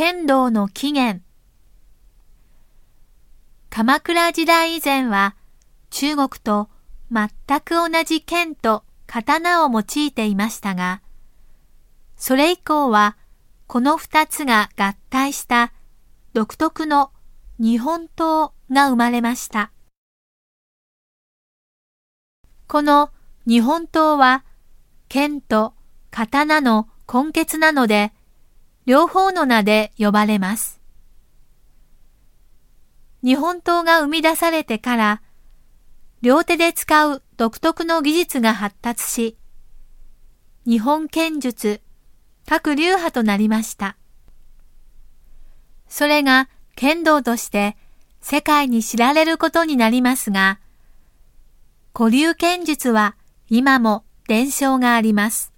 剣道の起源鎌倉時代以前は中国と全く同じ剣と刀を用いていましたが、それ以降はこの二つが合体した独特の日本刀が生まれました。この日本刀は剣と刀の根血なので、両方の名で呼ばれます。日本刀が生み出されてから、両手で使う独特の技術が発達し、日本剣術、各流派となりました。それが剣道として世界に知られることになりますが、古流剣術は今も伝承があります。